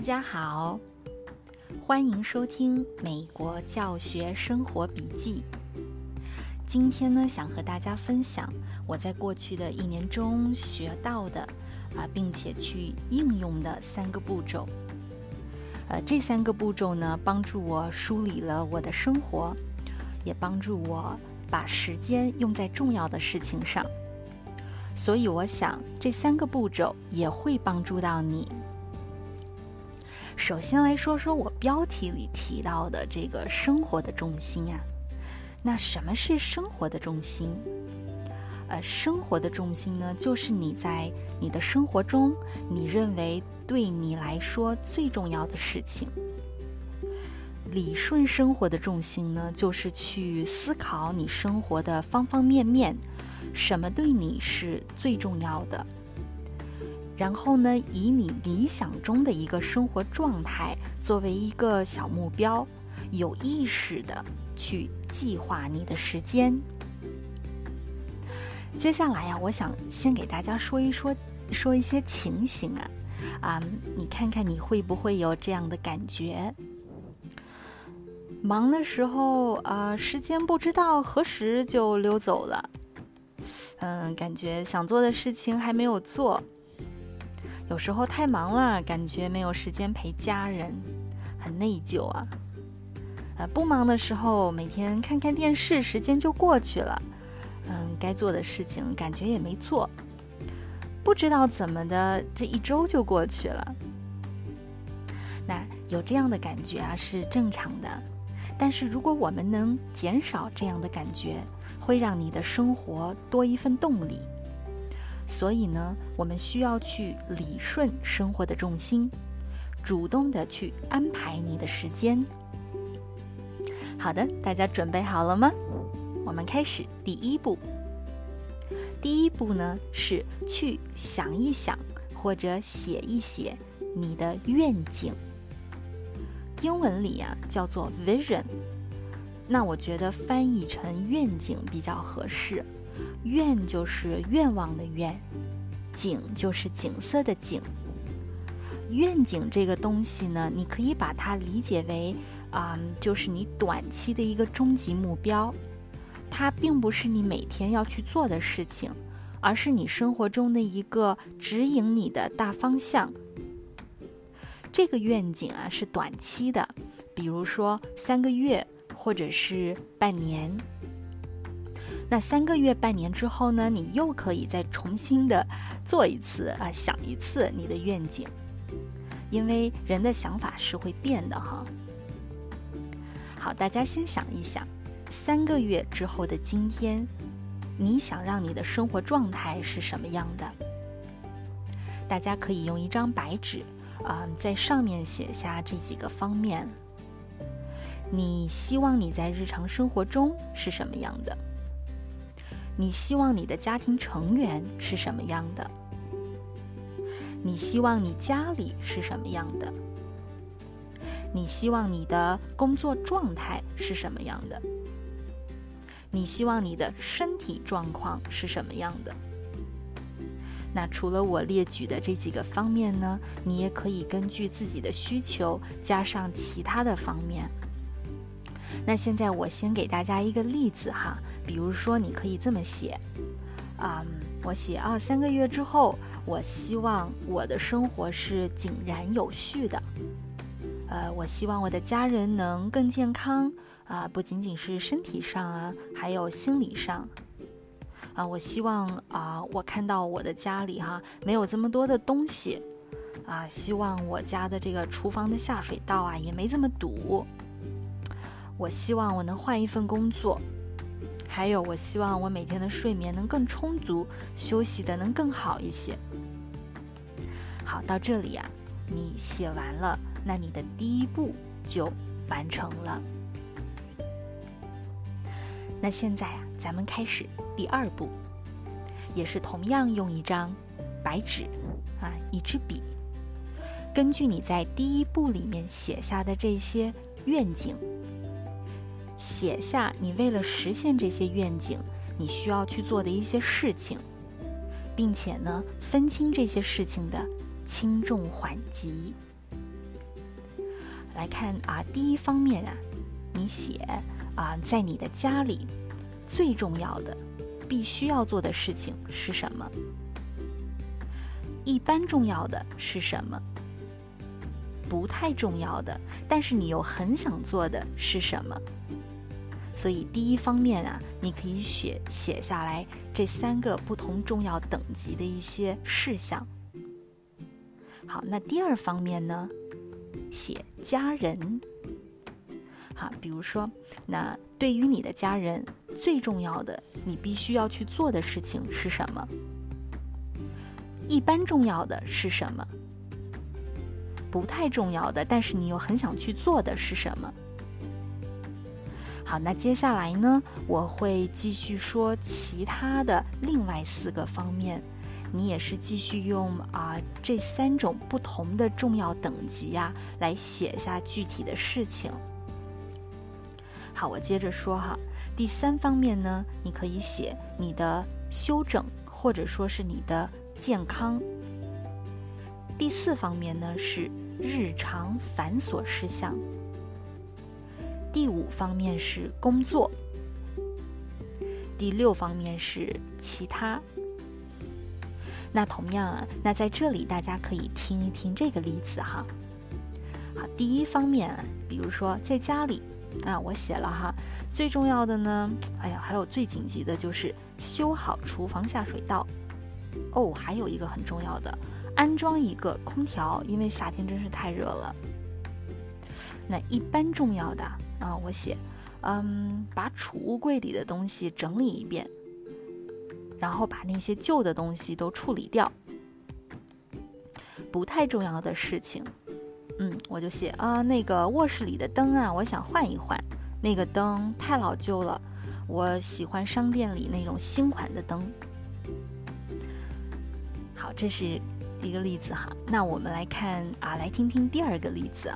大家好，欢迎收听《美国教学生活笔记》。今天呢，想和大家分享我在过去的一年中学到的啊，并且去应用的三个步骤。呃，这三个步骤呢，帮助我梳理了我的生活，也帮助我把时间用在重要的事情上。所以，我想这三个步骤也会帮助到你。首先来说说我标题里提到的这个生活的重心啊，那什么是生活的重心？呃，生活的重心呢，就是你在你的生活中，你认为对你来说最重要的事情。理顺生活的重心呢，就是去思考你生活的方方面面，什么对你是最重要的。然后呢，以你理想中的一个生活状态作为一个小目标，有意识的去计划你的时间。接下来呀，我想先给大家说一说，说一些情形啊，啊，你看看你会不会有这样的感觉？忙的时候啊，时间不知道何时就溜走了，嗯，感觉想做的事情还没有做。有时候太忙了，感觉没有时间陪家人，很内疚啊。呃，不忙的时候，每天看看电视，时间就过去了。嗯，该做的事情感觉也没做，不知道怎么的，这一周就过去了。那有这样的感觉啊，是正常的。但是如果我们能减少这样的感觉，会让你的生活多一份动力。所以呢，我们需要去理顺生活的重心，主动的去安排你的时间。好的，大家准备好了吗？我们开始第一步。第一步呢，是去想一想或者写一写你的愿景。英文里啊叫做 vision，那我觉得翻译成愿景比较合适。愿就是愿望的愿，景就是景色的景。愿景这个东西呢，你可以把它理解为啊，就是你短期的一个终极目标。它并不是你每天要去做的事情，而是你生活中的一个指引你的大方向。这个愿景啊是短期的，比如说三个月或者是半年。那三个月、半年之后呢？你又可以再重新的做一次啊，想一次你的愿景，因为人的想法是会变的哈。好，大家先想一想，三个月之后的今天，你想让你的生活状态是什么样的？大家可以用一张白纸啊，在上面写下这几个方面。你希望你在日常生活中是什么样的？你希望你的家庭成员是什么样的？你希望你家里是什么样的？你希望你的工作状态是什么样的？你希望你的身体状况是什么样的？那除了我列举的这几个方面呢？你也可以根据自己的需求加上其他的方面。那现在我先给大家一个例子哈。比如说，你可以这么写，啊，我写啊，三个月之后，我希望我的生活是井然有序的，呃，我希望我的家人能更健康啊，不仅仅是身体上啊，还有心理上，啊，我希望啊，我看到我的家里哈没有这么多的东西，啊，希望我家的这个厨房的下水道啊也没这么堵，我希望我能换一份工作。还有，我希望我每天的睡眠能更充足，休息的能更好一些。好，到这里啊，你写完了，那你的第一步就完成了。那现在啊，咱们开始第二步，也是同样用一张白纸啊，一支笔，根据你在第一步里面写下的这些愿景。写下你为了实现这些愿景，你需要去做的一些事情，并且呢，分清这些事情的轻重缓急。来看啊，第一方面啊，你写啊，在你的家里最重要的、必须要做的事情是什么？一般重要的是什么？不太重要的，但是你又很想做的是什么？所以第一方面啊，你可以写写下来这三个不同重要等级的一些事项。好，那第二方面呢，写家人。好，比如说，那对于你的家人最重要的，你必须要去做的事情是什么？一般重要的是什么？不太重要的，但是你又很想去做的是什么？好，那接下来呢，我会继续说其他的另外四个方面，你也是继续用啊这三种不同的重要等级呀来写下具体的事情。好，我接着说哈，第三方面呢，你可以写你的休整或者说是你的健康。第四方面呢是日常繁琐事项。第五方面是工作。第六方面是其他。那同样啊，那在这里大家可以听一听这个例子哈。好，第一方面，比如说在家里啊，我写了哈，最重要的呢，哎呀，还有最紧急的就是修好厨房下水道。哦，还有一个很重要的。安装一个空调，因为夏天真是太热了。那一般重要的啊，我写，嗯，把储物柜里的东西整理一遍，然后把那些旧的东西都处理掉。不太重要的事情，嗯，我就写啊，那个卧室里的灯啊，我想换一换，那个灯太老旧了，我喜欢商店里那种新款的灯。好，这是。一个例子哈，那我们来看啊，来听听第二个例子，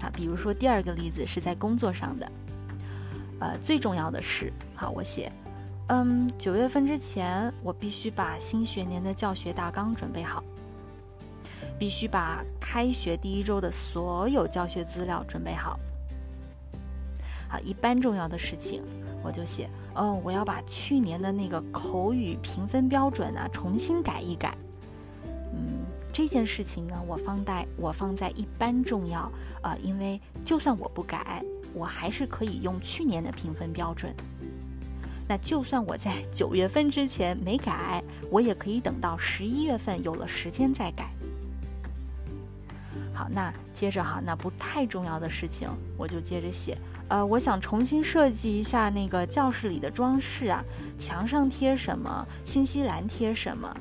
啊比如说第二个例子是在工作上的，呃，最重要的是，好，我写，嗯，九月份之前我必须把新学年的教学大纲准备好，必须把开学第一周的所有教学资料准备好。好，一般重要的事情，我就写，嗯，我要把去年的那个口语评分标准啊重新改一改。这件事情呢，我放在我放在一般重要，呃，因为就算我不改，我还是可以用去年的评分标准。那就算我在九月份之前没改，我也可以等到十一月份有了时间再改。好，那接着哈，那不太重要的事情，我就接着写。呃，我想重新设计一下那个教室里的装饰啊，墙上贴什么，新西兰贴什么。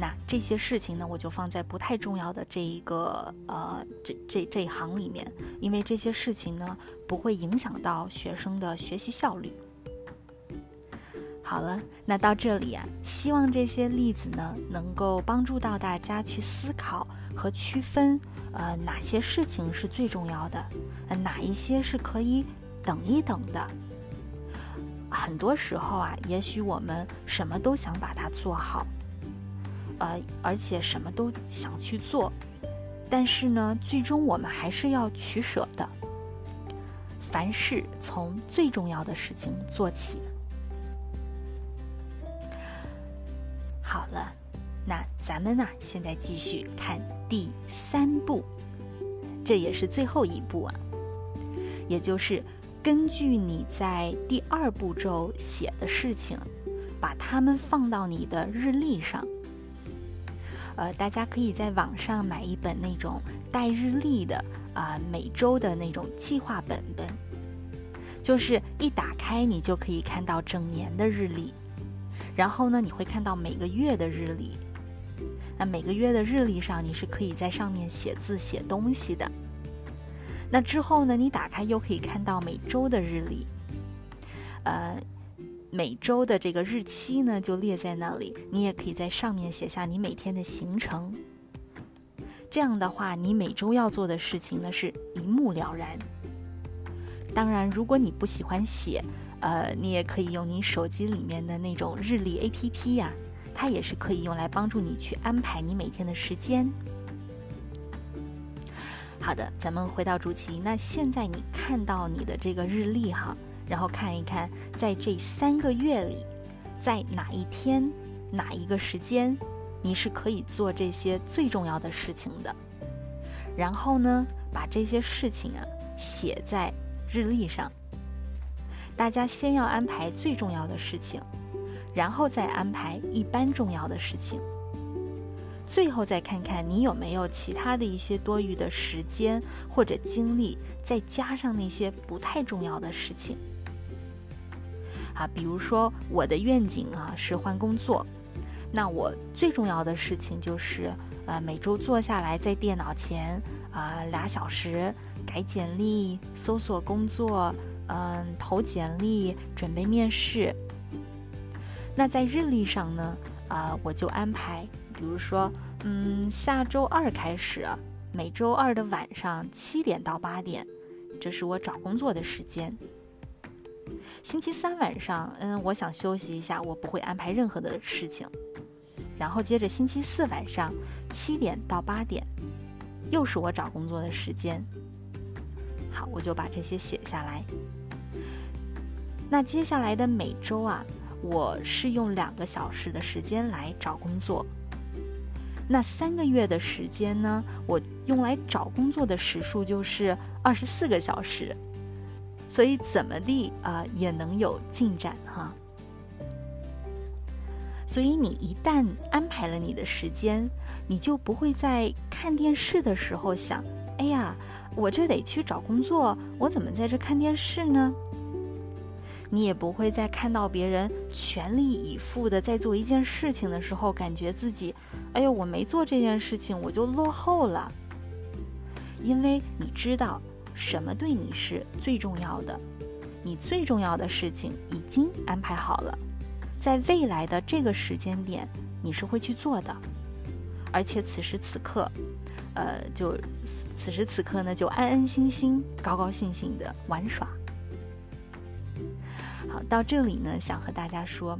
那这些事情呢，我就放在不太重要的这一个呃这这这一行里面，因为这些事情呢不会影响到学生的学习效率。好了，那到这里啊，希望这些例子呢能够帮助到大家去思考和区分，呃，哪些事情是最重要的，呃，哪一些是可以等一等的。很多时候啊，也许我们什么都想把它做好。呃，而且什么都想去做，但是呢，最终我们还是要取舍的。凡事从最重要的事情做起。好了，那咱们呢，现在继续看第三步，这也是最后一步啊，也就是根据你在第二步骤写的事情，把它们放到你的日历上。呃，大家可以在网上买一本那种带日历的啊，每周的那种计划本本，就是一打开你就可以看到整年的日历，然后呢，你会看到每个月的日历，那每个月的日历上你是可以在上面写字写东西的。那之后呢，你打开又可以看到每周的日历，呃。每周的这个日期呢，就列在那里。你也可以在上面写下你每天的行程。这样的话，你每周要做的事情呢，是一目了然。当然，如果你不喜欢写，呃，你也可以用你手机里面的那种日历 APP 呀，它也是可以用来帮助你去安排你每天的时间。好的，咱们回到主题。那现在你看到你的这个日历哈，然后看一看，在这三个月里，在哪一天、哪一个时间，你是可以做这些最重要的事情的。然后呢，把这些事情啊写在日历上。大家先要安排最重要的事情，然后再安排一般重要的事情。最后再看看你有没有其他的一些多余的时间或者精力，再加上那些不太重要的事情。啊，比如说我的愿景啊是换工作，那我最重要的事情就是呃每周坐下来在电脑前啊俩小时改简历、搜索工作、嗯投简历、准备面试。那在日历上呢，啊我就安排。比如说，嗯，下周二开始，每周二的晚上七点到八点，这是我找工作的时间。星期三晚上，嗯，我想休息一下，我不会安排任何的事情。然后接着星期四晚上七点到八点，又是我找工作的时间。好，我就把这些写下来。那接下来的每周啊，我是用两个小时的时间来找工作。那三个月的时间呢？我用来找工作的时数就是二十四个小时，所以怎么地啊也能有进展哈。所以你一旦安排了你的时间，你就不会在看电视的时候想：哎呀，我这得去找工作，我怎么在这看电视呢？你也不会在看到别人全力以赴的在做一件事情的时候，感觉自己，哎呦，我没做这件事情，我就落后了。因为你知道什么对你是最重要的，你最重要的事情已经安排好了，在未来的这个时间点，你是会去做的，而且此时此刻，呃，就此时此刻呢，就安安心心、高高兴兴的玩耍。好，到这里呢，想和大家说，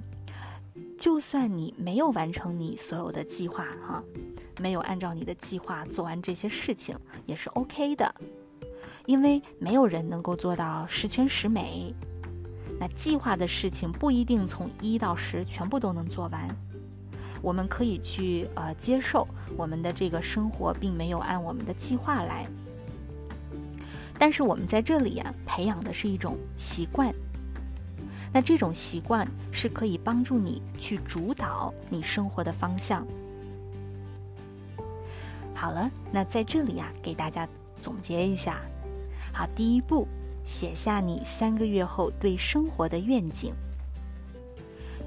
就算你没有完成你所有的计划，哈，没有按照你的计划做完这些事情，也是 OK 的，因为没有人能够做到十全十美。那计划的事情不一定从一到十全部都能做完，我们可以去呃接受我们的这个生活并没有按我们的计划来，但是我们在这里呀，培养的是一种习惯。那这种习惯是可以帮助你去主导你生活的方向。好了，那在这里啊，给大家总结一下。好，第一步，写下你三个月后对生活的愿景。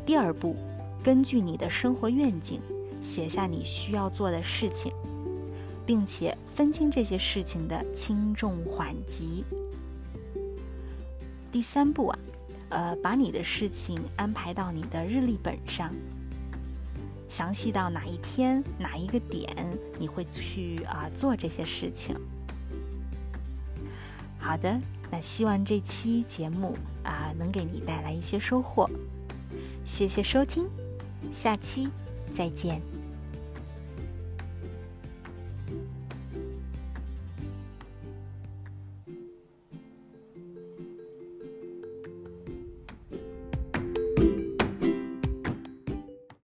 第二步，根据你的生活愿景，写下你需要做的事情，并且分清这些事情的轻重缓急。第三步啊。呃，把你的事情安排到你的日历本上，详细到哪一天哪一个点你会去啊做这些事情。好的，那希望这期节目啊能给你带来一些收获。谢谢收听，下期再见。